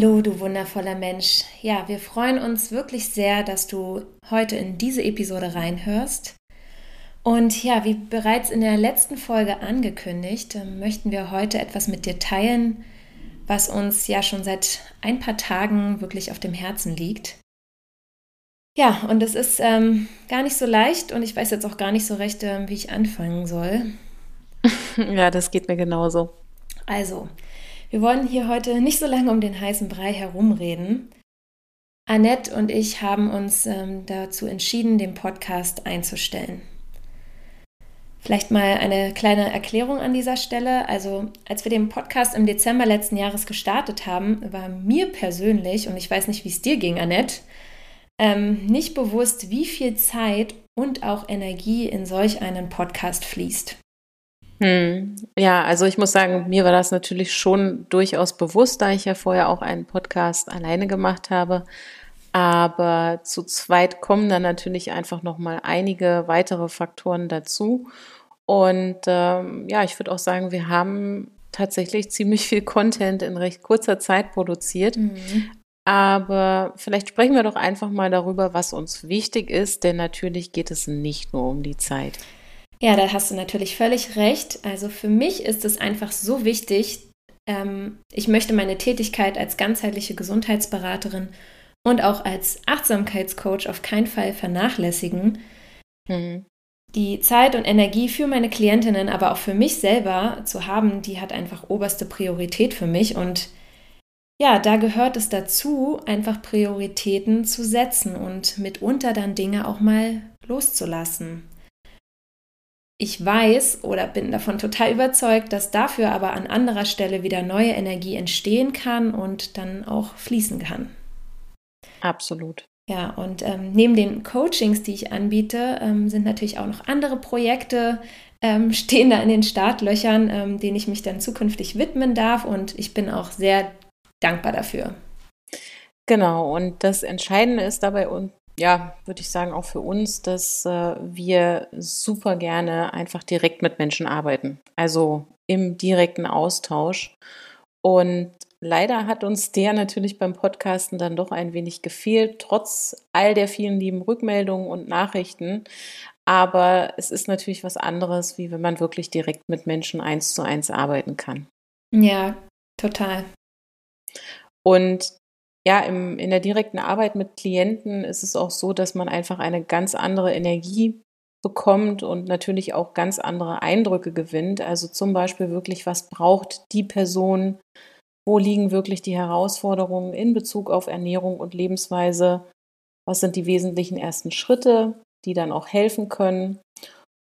Hallo, du wundervoller Mensch. Ja, wir freuen uns wirklich sehr, dass du heute in diese Episode reinhörst. Und ja, wie bereits in der letzten Folge angekündigt, ähm, möchten wir heute etwas mit dir teilen, was uns ja schon seit ein paar Tagen wirklich auf dem Herzen liegt. Ja, und es ist ähm, gar nicht so leicht und ich weiß jetzt auch gar nicht so recht, ähm, wie ich anfangen soll. Ja, das geht mir genauso. Also, wir wollen hier heute nicht so lange um den heißen Brei herumreden. Annette und ich haben uns ähm, dazu entschieden, den Podcast einzustellen. Vielleicht mal eine kleine Erklärung an dieser Stelle. Also, als wir den Podcast im Dezember letzten Jahres gestartet haben, war mir persönlich, und ich weiß nicht, wie es dir ging, Annette, ähm, nicht bewusst, wie viel Zeit und auch Energie in solch einen Podcast fließt. Hm. Ja, also ich muss sagen, mir war das natürlich schon durchaus bewusst, da ich ja vorher auch einen Podcast alleine gemacht habe. Aber zu zweit kommen dann natürlich einfach noch mal einige weitere Faktoren dazu. Und ähm, ja, ich würde auch sagen, wir haben tatsächlich ziemlich viel Content in recht kurzer Zeit produziert. Mhm. Aber vielleicht sprechen wir doch einfach mal darüber, was uns wichtig ist, denn natürlich geht es nicht nur um die Zeit. Ja, da hast du natürlich völlig recht. Also für mich ist es einfach so wichtig, ähm, ich möchte meine Tätigkeit als ganzheitliche Gesundheitsberaterin und auch als Achtsamkeitscoach auf keinen Fall vernachlässigen. Mhm. Die Zeit und Energie für meine Klientinnen, aber auch für mich selber zu haben, die hat einfach oberste Priorität für mich. Und ja, da gehört es dazu, einfach Prioritäten zu setzen und mitunter dann Dinge auch mal loszulassen. Ich weiß oder bin davon total überzeugt, dass dafür aber an anderer Stelle wieder neue Energie entstehen kann und dann auch fließen kann. Absolut. Ja, und ähm, neben den Coachings, die ich anbiete, ähm, sind natürlich auch noch andere Projekte, ähm, stehen da in den Startlöchern, ähm, denen ich mich dann zukünftig widmen darf. Und ich bin auch sehr dankbar dafür. Genau, und das Entscheidende ist dabei ja, würde ich sagen, auch für uns, dass äh, wir super gerne einfach direkt mit Menschen arbeiten. Also im direkten Austausch. Und leider hat uns der natürlich beim Podcasten dann doch ein wenig gefehlt, trotz all der vielen lieben Rückmeldungen und Nachrichten. Aber es ist natürlich was anderes, wie wenn man wirklich direkt mit Menschen eins zu eins arbeiten kann. Ja, total. Und ja, im, in der direkten Arbeit mit Klienten ist es auch so, dass man einfach eine ganz andere Energie bekommt und natürlich auch ganz andere Eindrücke gewinnt. Also zum Beispiel wirklich, was braucht die Person? Wo liegen wirklich die Herausforderungen in Bezug auf Ernährung und Lebensweise? Was sind die wesentlichen ersten Schritte, die dann auch helfen können?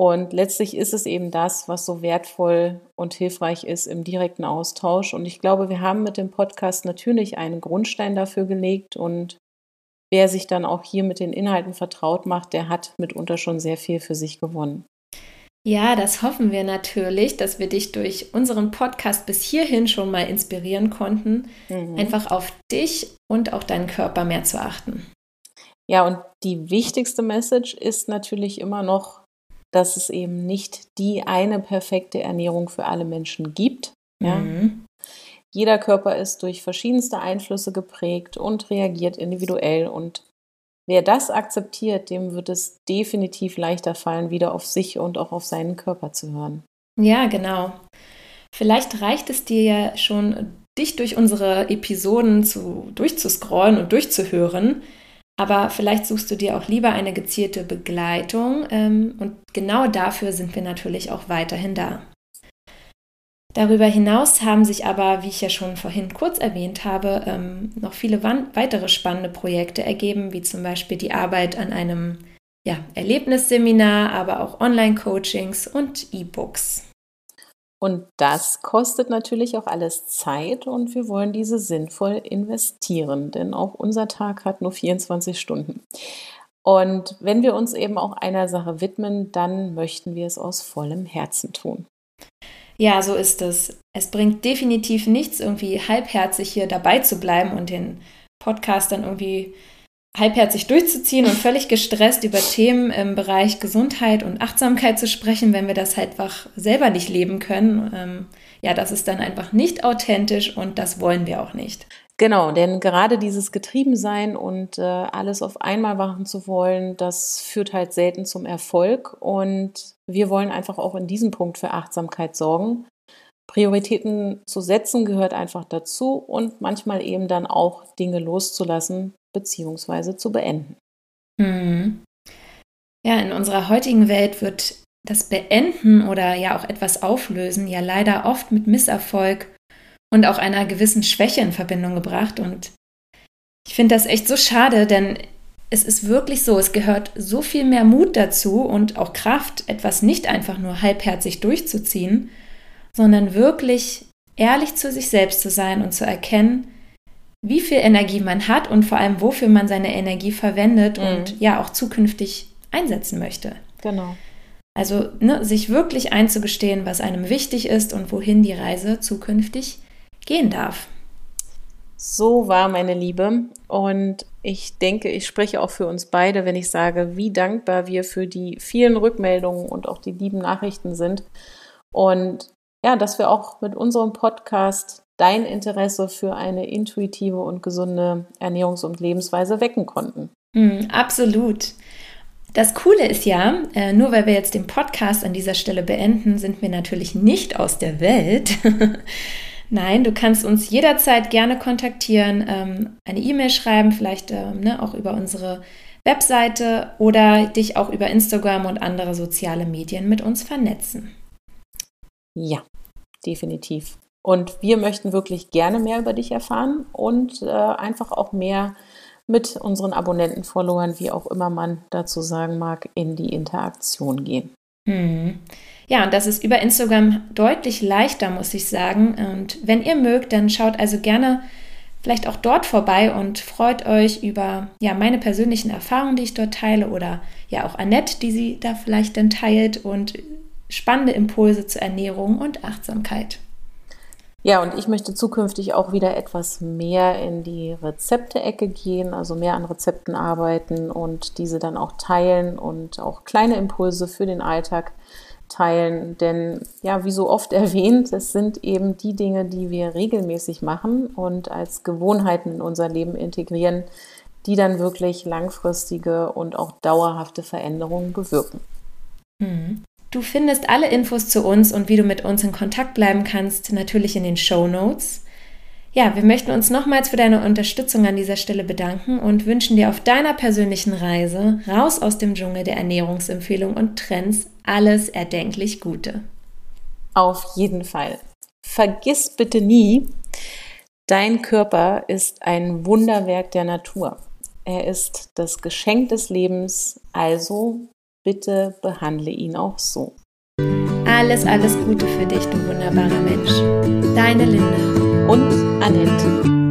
Und letztlich ist es eben das, was so wertvoll und hilfreich ist im direkten Austausch. Und ich glaube, wir haben mit dem Podcast natürlich einen Grundstein dafür gelegt. Und wer sich dann auch hier mit den Inhalten vertraut macht, der hat mitunter schon sehr viel für sich gewonnen. Ja, das hoffen wir natürlich, dass wir dich durch unseren Podcast bis hierhin schon mal inspirieren konnten, mhm. einfach auf dich und auch deinen Körper mehr zu achten. Ja, und die wichtigste Message ist natürlich immer noch, dass es eben nicht die eine perfekte Ernährung für alle Menschen gibt. Ja? Mhm. Jeder Körper ist durch verschiedenste Einflüsse geprägt und reagiert individuell. Und wer das akzeptiert, dem wird es definitiv leichter fallen, wieder auf sich und auch auf seinen Körper zu hören. Ja, genau. Vielleicht reicht es dir ja schon, dich durch unsere Episoden zu, durchzuscrollen und durchzuhören. Aber vielleicht suchst du dir auch lieber eine gezielte Begleitung ähm, und genau dafür sind wir natürlich auch weiterhin da. Darüber hinaus haben sich aber, wie ich ja schon vorhin kurz erwähnt habe, ähm, noch viele weitere spannende Projekte ergeben, wie zum Beispiel die Arbeit an einem ja, Erlebnisseminar, aber auch Online-Coachings und E-Books. Und das kostet natürlich auch alles Zeit und wir wollen diese sinnvoll investieren, denn auch unser Tag hat nur 24 Stunden. Und wenn wir uns eben auch einer Sache widmen, dann möchten wir es aus vollem Herzen tun. Ja, so ist es. Es bringt definitiv nichts, irgendwie halbherzig hier dabei zu bleiben und den Podcast dann irgendwie halbherzig durchzuziehen und völlig gestresst über Themen im Bereich Gesundheit und Achtsamkeit zu sprechen, wenn wir das halt einfach selber nicht leben können. Ähm, ja, das ist dann einfach nicht authentisch und das wollen wir auch nicht. Genau, denn gerade dieses Getriebensein und äh, alles auf einmal machen zu wollen, das führt halt selten zum Erfolg. Und wir wollen einfach auch in diesem Punkt für Achtsamkeit sorgen. Prioritäten zu setzen gehört einfach dazu und manchmal eben dann auch Dinge loszulassen bzw. zu beenden. Mhm. Ja, in unserer heutigen Welt wird das Beenden oder ja auch etwas auflösen ja leider oft mit Misserfolg und auch einer gewissen Schwäche in Verbindung gebracht. Und ich finde das echt so schade, denn es ist wirklich so, es gehört so viel mehr Mut dazu und auch Kraft, etwas nicht einfach nur halbherzig durchzuziehen, sondern wirklich ehrlich zu sich selbst zu sein und zu erkennen, wie viel Energie man hat und vor allem, wofür man seine Energie verwendet mhm. und ja auch zukünftig einsetzen möchte. Genau. Also ne, sich wirklich einzugestehen, was einem wichtig ist und wohin die Reise zukünftig gehen darf. So war meine Liebe. Und ich denke, ich spreche auch für uns beide, wenn ich sage, wie dankbar wir für die vielen Rückmeldungen und auch die lieben Nachrichten sind. Und ja, dass wir auch mit unserem Podcast dein Interesse für eine intuitive und gesunde Ernährungs- und Lebensweise wecken konnten. Mm, absolut. Das Coole ist ja, äh, nur weil wir jetzt den Podcast an dieser Stelle beenden, sind wir natürlich nicht aus der Welt. Nein, du kannst uns jederzeit gerne kontaktieren, ähm, eine E-Mail schreiben, vielleicht ähm, ne, auch über unsere Webseite oder dich auch über Instagram und andere soziale Medien mit uns vernetzen. Ja, definitiv. Und wir möchten wirklich gerne mehr über dich erfahren und äh, einfach auch mehr mit unseren Abonnenten, Followern, wie auch immer man dazu sagen mag, in die Interaktion gehen. Mhm. Ja, und das ist über Instagram deutlich leichter, muss ich sagen. Und wenn ihr mögt, dann schaut also gerne vielleicht auch dort vorbei und freut euch über ja, meine persönlichen Erfahrungen, die ich dort teile oder ja auch Annette, die sie da vielleicht dann teilt und spannende Impulse zur Ernährung und Achtsamkeit. Ja, und ich möchte zukünftig auch wieder etwas mehr in die Rezepte-Ecke gehen, also mehr an Rezepten arbeiten und diese dann auch teilen und auch kleine Impulse für den Alltag teilen. Denn ja, wie so oft erwähnt, es sind eben die Dinge, die wir regelmäßig machen und als Gewohnheiten in unser Leben integrieren, die dann wirklich langfristige und auch dauerhafte Veränderungen bewirken. Mhm. Du findest alle Infos zu uns und wie du mit uns in Kontakt bleiben kannst, natürlich in den Show Notes. Ja, wir möchten uns nochmals für deine Unterstützung an dieser Stelle bedanken und wünschen dir auf deiner persönlichen Reise raus aus dem Dschungel der Ernährungsempfehlung und Trends alles erdenklich Gute. Auf jeden Fall. Vergiss bitte nie, dein Körper ist ein Wunderwerk der Natur. Er ist das Geschenk des Lebens, also Bitte behandle ihn auch so. Alles, alles Gute für dich, du wunderbarer Mensch. Deine Linda und Annette.